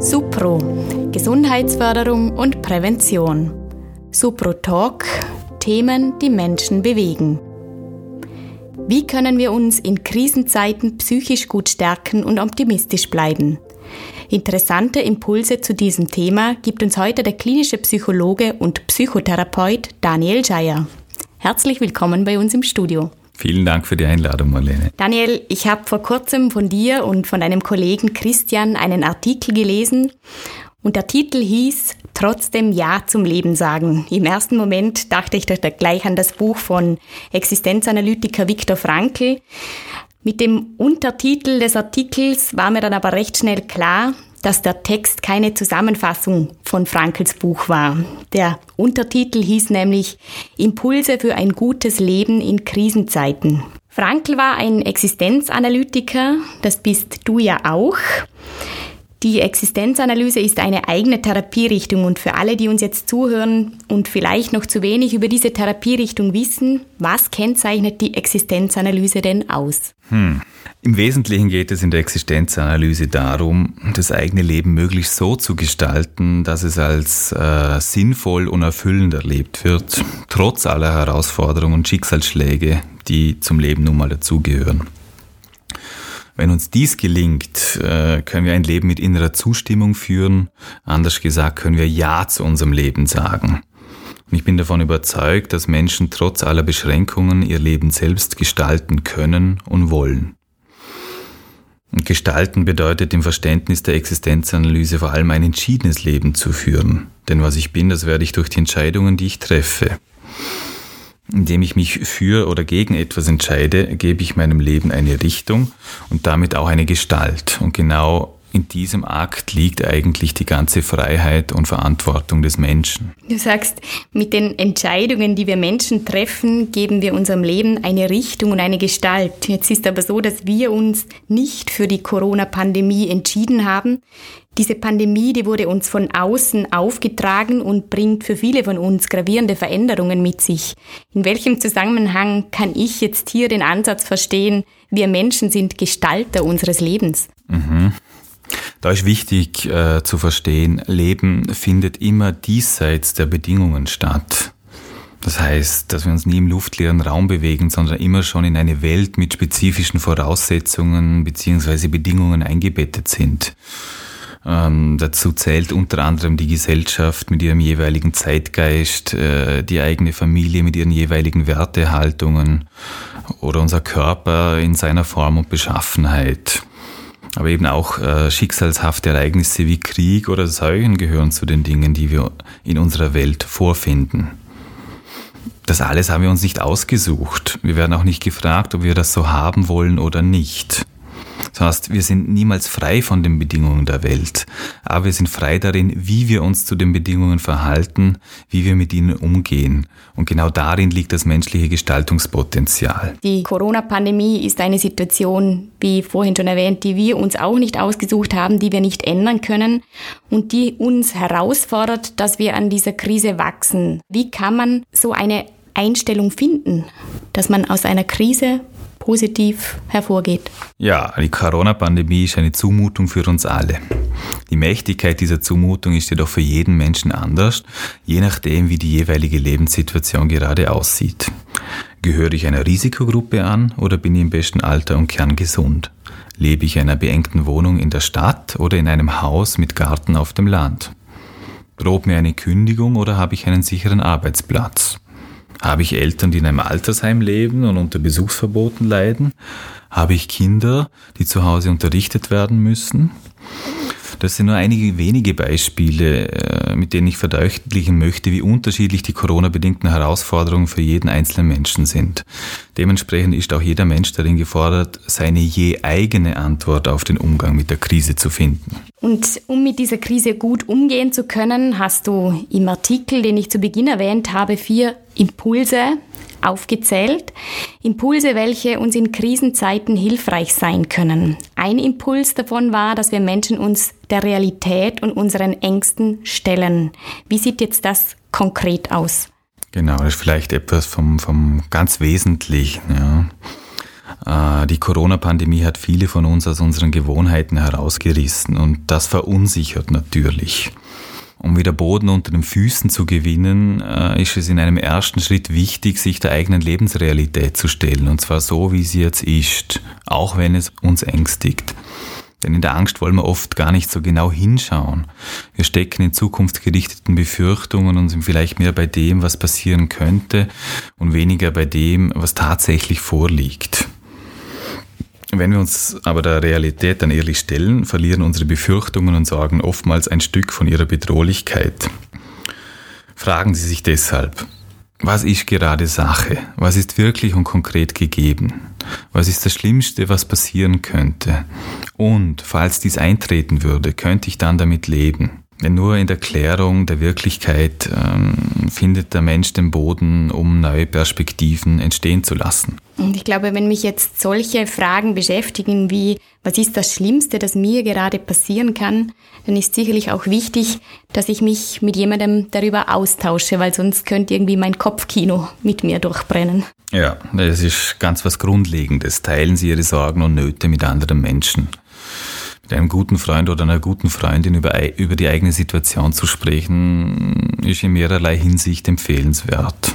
Supro Gesundheitsförderung und Prävention. Supro Talk Themen, die Menschen bewegen. Wie können wir uns in Krisenzeiten psychisch gut stärken und optimistisch bleiben? Interessante Impulse zu diesem Thema gibt uns heute der klinische Psychologe und Psychotherapeut Daniel Scheier. Herzlich willkommen bei uns im Studio. Vielen Dank für die Einladung, Marlene. Daniel, ich habe vor kurzem von dir und von deinem Kollegen Christian einen Artikel gelesen und der Titel hieß Trotzdem Ja zum Leben sagen. Im ersten Moment dachte ich gleich an das Buch von Existenzanalytiker Viktor Frankl. Mit dem Untertitel des Artikels war mir dann aber recht schnell klar, dass der Text keine Zusammenfassung von Frankls Buch war. Der Untertitel hieß nämlich Impulse für ein gutes Leben in Krisenzeiten. Frankl war ein Existenzanalytiker, das bist du ja auch. Die Existenzanalyse ist eine eigene Therapierichtung und für alle, die uns jetzt zuhören und vielleicht noch zu wenig über diese Therapierichtung wissen, was kennzeichnet die Existenzanalyse denn aus? Hm. Im Wesentlichen geht es in der Existenzanalyse darum, das eigene Leben möglichst so zu gestalten, dass es als äh, sinnvoll und erfüllend erlebt wird, trotz aller Herausforderungen und Schicksalsschläge, die zum Leben nun mal dazugehören. Wenn uns dies gelingt, äh, können wir ein Leben mit innerer Zustimmung führen. Anders gesagt, können wir Ja zu unserem Leben sagen. Und ich bin davon überzeugt, dass Menschen trotz aller Beschränkungen ihr Leben selbst gestalten können und wollen. Und gestalten bedeutet im Verständnis der Existenzanalyse vor allem ein entschiedenes Leben zu führen. Denn was ich bin, das werde ich durch die Entscheidungen, die ich treffe. Indem ich mich für oder gegen etwas entscheide, gebe ich meinem Leben eine Richtung und damit auch eine Gestalt. Und genau in diesem Akt liegt eigentlich die ganze Freiheit und Verantwortung des Menschen. Du sagst, mit den Entscheidungen, die wir Menschen treffen, geben wir unserem Leben eine Richtung und eine Gestalt. Jetzt ist aber so, dass wir uns nicht für die Corona-Pandemie entschieden haben. Diese Pandemie, die wurde uns von außen aufgetragen und bringt für viele von uns gravierende Veränderungen mit sich. In welchem Zusammenhang kann ich jetzt hier den Ansatz verstehen, wir Menschen sind Gestalter unseres Lebens? Mhm. Da ist wichtig äh, zu verstehen, Leben findet immer diesseits der Bedingungen statt. Das heißt, dass wir uns nie im luftleeren Raum bewegen, sondern immer schon in eine Welt mit spezifischen Voraussetzungen bzw. Bedingungen eingebettet sind. Ähm, dazu zählt unter anderem die Gesellschaft mit ihrem jeweiligen Zeitgeist, äh, die eigene Familie mit ihren jeweiligen Wertehaltungen oder unser Körper in seiner Form und Beschaffenheit. Aber eben auch äh, schicksalshafte Ereignisse wie Krieg oder Seuchen gehören zu den Dingen, die wir in unserer Welt vorfinden. Das alles haben wir uns nicht ausgesucht. Wir werden auch nicht gefragt, ob wir das so haben wollen oder nicht. Das heißt, wir sind niemals frei von den Bedingungen der Welt, aber wir sind frei darin, wie wir uns zu den Bedingungen verhalten, wie wir mit ihnen umgehen. Und genau darin liegt das menschliche Gestaltungspotenzial. Die Corona-Pandemie ist eine Situation, wie vorhin schon erwähnt, die wir uns auch nicht ausgesucht haben, die wir nicht ändern können und die uns herausfordert, dass wir an dieser Krise wachsen. Wie kann man so eine Einstellung finden, dass man aus einer Krise positiv hervorgeht. Ja, die Corona-Pandemie ist eine Zumutung für uns alle. Die Mächtigkeit dieser Zumutung ist jedoch für jeden Menschen anders, je nachdem, wie die jeweilige Lebenssituation gerade aussieht. Gehöre ich einer Risikogruppe an oder bin ich im besten Alter und kerngesund? Lebe ich in einer beengten Wohnung in der Stadt oder in einem Haus mit Garten auf dem Land? Droht mir eine Kündigung oder habe ich einen sicheren Arbeitsplatz? Habe ich Eltern, die in einem Altersheim leben und unter Besuchsverboten leiden? Habe ich Kinder, die zu Hause unterrichtet werden müssen? Das sind nur einige wenige Beispiele, äh, mit denen ich verdeutlichen möchte, wie unterschiedlich die Corona-bedingten Herausforderungen für jeden einzelnen Menschen sind. Dementsprechend ist auch jeder Mensch darin gefordert, seine je eigene Antwort auf den Umgang mit der Krise zu finden. Und um mit dieser Krise gut umgehen zu können, hast du im Artikel, den ich zu Beginn erwähnt habe, vier Impulse aufgezählt. Impulse, welche uns in Krisenzeiten hilfreich sein können. Ein Impuls davon war, dass wir Menschen uns der Realität und unseren Ängsten stellen. Wie sieht jetzt das konkret aus? Genau, das ist vielleicht etwas vom, vom ganz Wesentlichen. Ja. Äh, die Corona-Pandemie hat viele von uns aus unseren Gewohnheiten herausgerissen und das verunsichert natürlich. Um wieder Boden unter den Füßen zu gewinnen, äh, ist es in einem ersten Schritt wichtig, sich der eigenen Lebensrealität zu stellen. Und zwar so, wie sie jetzt ist, auch wenn es uns ängstigt. Denn in der Angst wollen wir oft gar nicht so genau hinschauen. Wir stecken in zukunftsgerichteten Befürchtungen und sind vielleicht mehr bei dem, was passieren könnte und weniger bei dem, was tatsächlich vorliegt. Wenn wir uns aber der Realität dann ehrlich stellen, verlieren unsere Befürchtungen und Sorgen oftmals ein Stück von ihrer Bedrohlichkeit. Fragen Sie sich deshalb, was ist gerade Sache? Was ist wirklich und konkret gegeben? Was ist das Schlimmste, was passieren könnte? Und falls dies eintreten würde, könnte ich dann damit leben? Denn nur in der Klärung der Wirklichkeit ähm, findet der Mensch den Boden, um neue Perspektiven entstehen zu lassen. Und ich glaube, wenn mich jetzt solche Fragen beschäftigen wie, was ist das Schlimmste, das mir gerade passieren kann, dann ist sicherlich auch wichtig, dass ich mich mit jemandem darüber austausche, weil sonst könnte irgendwie mein Kopfkino mit mir durchbrennen. Ja, das ist ganz was Grundlegendes. Teilen Sie Ihre Sorgen und Nöte mit anderen Menschen einem guten Freund oder einer guten Freundin über, über die eigene Situation zu sprechen, ist in mehrerlei Hinsicht empfehlenswert.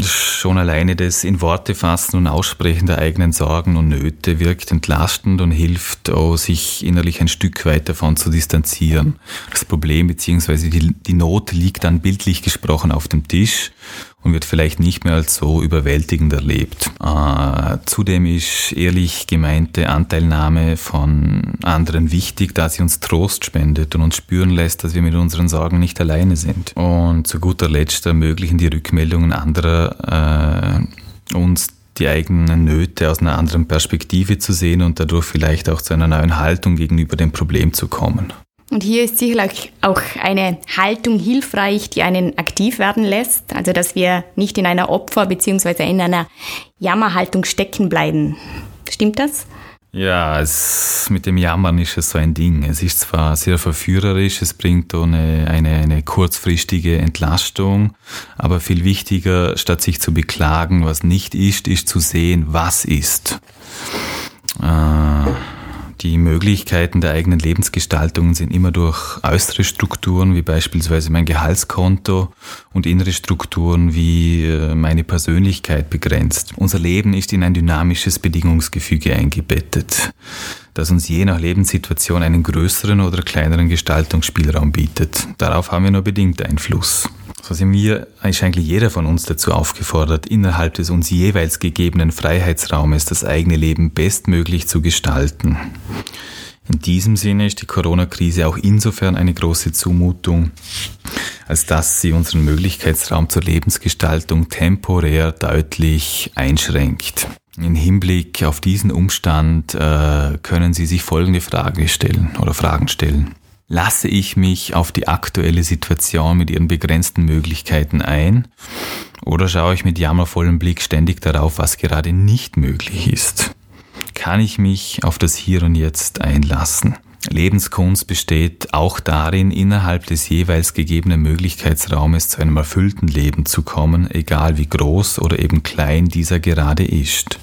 Schon alleine das in Worte fassen und aussprechen der eigenen Sorgen und Nöte wirkt entlastend und hilft auch, sich innerlich ein Stück weit davon zu distanzieren. Das Problem bzw. Die, die Not liegt dann bildlich gesprochen auf dem Tisch und wird vielleicht nicht mehr als so überwältigend erlebt. Äh, zudem ist ehrlich gemeinte Anteilnahme von anderen wichtig, da sie uns Trost spendet und uns spüren lässt, dass wir mit unseren Sorgen nicht alleine sind. Und zu guter Letzt ermöglichen die Rückmeldungen anderer äh, uns die eigenen Nöte aus einer anderen Perspektive zu sehen und dadurch vielleicht auch zu einer neuen Haltung gegenüber dem Problem zu kommen. Und hier ist sicherlich auch eine Haltung hilfreich, die einen aktiv werden lässt. Also, dass wir nicht in einer Opfer- bzw. in einer Jammerhaltung stecken bleiben. Stimmt das? Ja, es, mit dem Jammern ist es so ein Ding. Es ist zwar sehr verführerisch, es bringt eine, eine, eine kurzfristige Entlastung, aber viel wichtiger, statt sich zu beklagen, was nicht ist, ist zu sehen, was ist. Äh, die Möglichkeiten der eigenen Lebensgestaltung sind immer durch äußere Strukturen, wie beispielsweise mein Gehaltskonto und innere Strukturen wie äh, meine Persönlichkeit begrenzt. Unser Leben ist in ein dynamisches Bedingungsgefüge eingebettet, das uns je nach Lebenssituation einen größeren oder kleineren Gestaltungsspielraum bietet. Darauf haben wir nur bedingt Einfluss. So sind wir, ist eigentlich jeder von uns dazu aufgefordert, innerhalb des uns jeweils gegebenen Freiheitsraumes das eigene Leben bestmöglich zu gestalten. In diesem Sinne ist die Corona-Krise auch insofern eine große Zumutung, als dass sie unseren Möglichkeitsraum zur Lebensgestaltung temporär deutlich einschränkt. In Hinblick auf diesen Umstand äh, können Sie sich folgende Frage stellen oder Fragen stellen. Lasse ich mich auf die aktuelle Situation mit ihren begrenzten Möglichkeiten ein oder schaue ich mit jammervollem Blick ständig darauf, was gerade nicht möglich ist? Kann ich mich auf das Hier und Jetzt einlassen? Lebenskunst besteht auch darin, innerhalb des jeweils gegebenen Möglichkeitsraumes zu einem erfüllten Leben zu kommen, egal wie groß oder eben klein dieser gerade ist.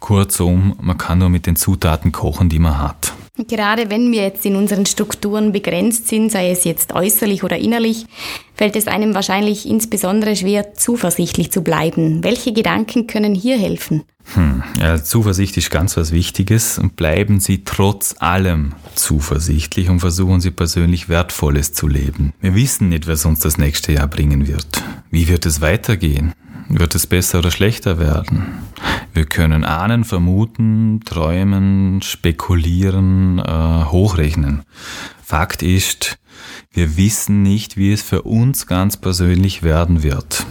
Kurzum, man kann nur mit den Zutaten kochen, die man hat. Gerade wenn wir jetzt in unseren Strukturen begrenzt sind, sei es jetzt äußerlich oder innerlich, fällt es einem wahrscheinlich insbesondere schwer, zuversichtlich zu bleiben. Welche Gedanken können hier helfen? Hm, ja, Zuversicht ist ganz was Wichtiges und bleiben Sie trotz allem zuversichtlich und versuchen Sie persönlich Wertvolles zu leben. Wir wissen nicht, was uns das nächste Jahr bringen wird. Wie wird es weitergehen? Wird es besser oder schlechter werden? Wir können ahnen, vermuten, träumen, spekulieren, äh, hochrechnen. Fakt ist, wir wissen nicht, wie es für uns ganz persönlich werden wird.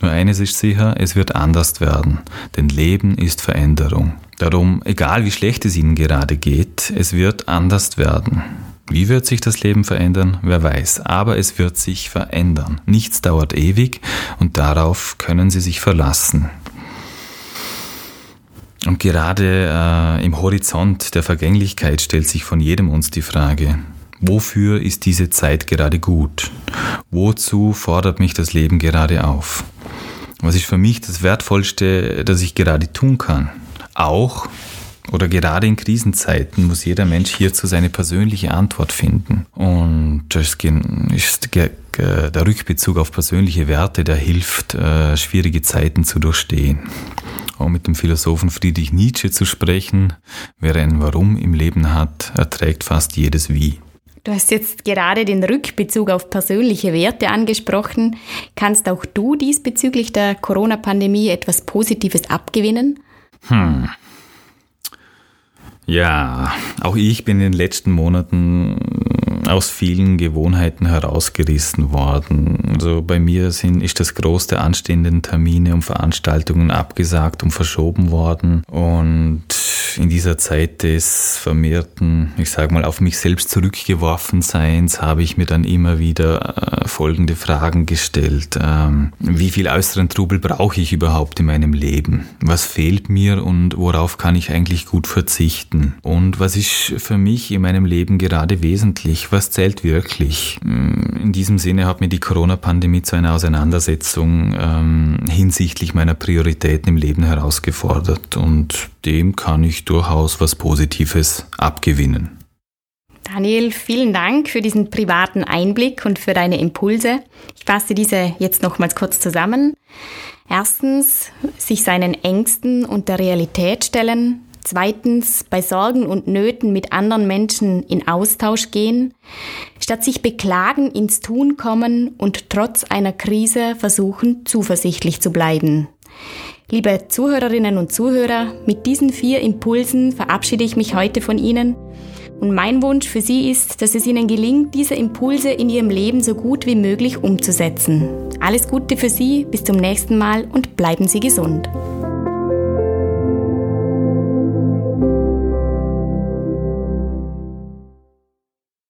Nur eines ist sicher, es wird anders werden, denn Leben ist Veränderung. Darum, egal wie schlecht es Ihnen gerade geht, es wird anders werden. Wie wird sich das Leben verändern? Wer weiß. Aber es wird sich verändern. Nichts dauert ewig und darauf können Sie sich verlassen. Und gerade äh, im Horizont der Vergänglichkeit stellt sich von jedem uns die Frage, wofür ist diese Zeit gerade gut? Wozu fordert mich das Leben gerade auf? Was ist für mich das Wertvollste, das ich gerade tun kann? Auch oder gerade in Krisenzeiten muss jeder Mensch hierzu seine persönliche Antwort finden. Und das ist der Rückbezug auf persönliche Werte, der hilft, äh, schwierige Zeiten zu durchstehen. Um mit dem Philosophen Friedrich Nietzsche zu sprechen, wer ein Warum im Leben hat, erträgt fast jedes Wie. Du hast jetzt gerade den Rückbezug auf persönliche Werte angesprochen. Kannst auch du diesbezüglich der Corona-Pandemie etwas Positives abgewinnen? Hm. Ja, auch ich bin in den letzten Monaten aus vielen Gewohnheiten herausgerissen worden. Also bei mir sind, ist das Groß der anstehenden Termine und Veranstaltungen abgesagt und verschoben worden. Und in dieser Zeit des vermehrten, ich sage mal, auf mich selbst zurückgeworfen Seins, habe ich mir dann immer wieder äh, folgende Fragen gestellt. Ähm, wie viel äußeren Trubel brauche ich überhaupt in meinem Leben? Was fehlt mir und worauf kann ich eigentlich gut verzichten? Und was ist für mich in meinem Leben gerade wesentlich? Was zählt wirklich? Mm, in diesem Sinne hat mir die Corona-Pandemie zu einer Auseinandersetzung ähm, hinsichtlich meiner Prioritäten im Leben herausgefordert und dem kann ich durchaus was Positives abgewinnen. Daniel, vielen Dank für diesen privaten Einblick und für deine Impulse. Ich fasse diese jetzt nochmals kurz zusammen. Erstens, sich seinen Ängsten und der Realität stellen. Zweitens, bei Sorgen und Nöten mit anderen Menschen in Austausch gehen, statt sich beklagen ins Tun kommen und trotz einer Krise versuchen, zuversichtlich zu bleiben. Liebe Zuhörerinnen und Zuhörer, mit diesen vier Impulsen verabschiede ich mich heute von Ihnen. Und mein Wunsch für Sie ist, dass es Ihnen gelingt, diese Impulse in Ihrem Leben so gut wie möglich umzusetzen. Alles Gute für Sie, bis zum nächsten Mal und bleiben Sie gesund.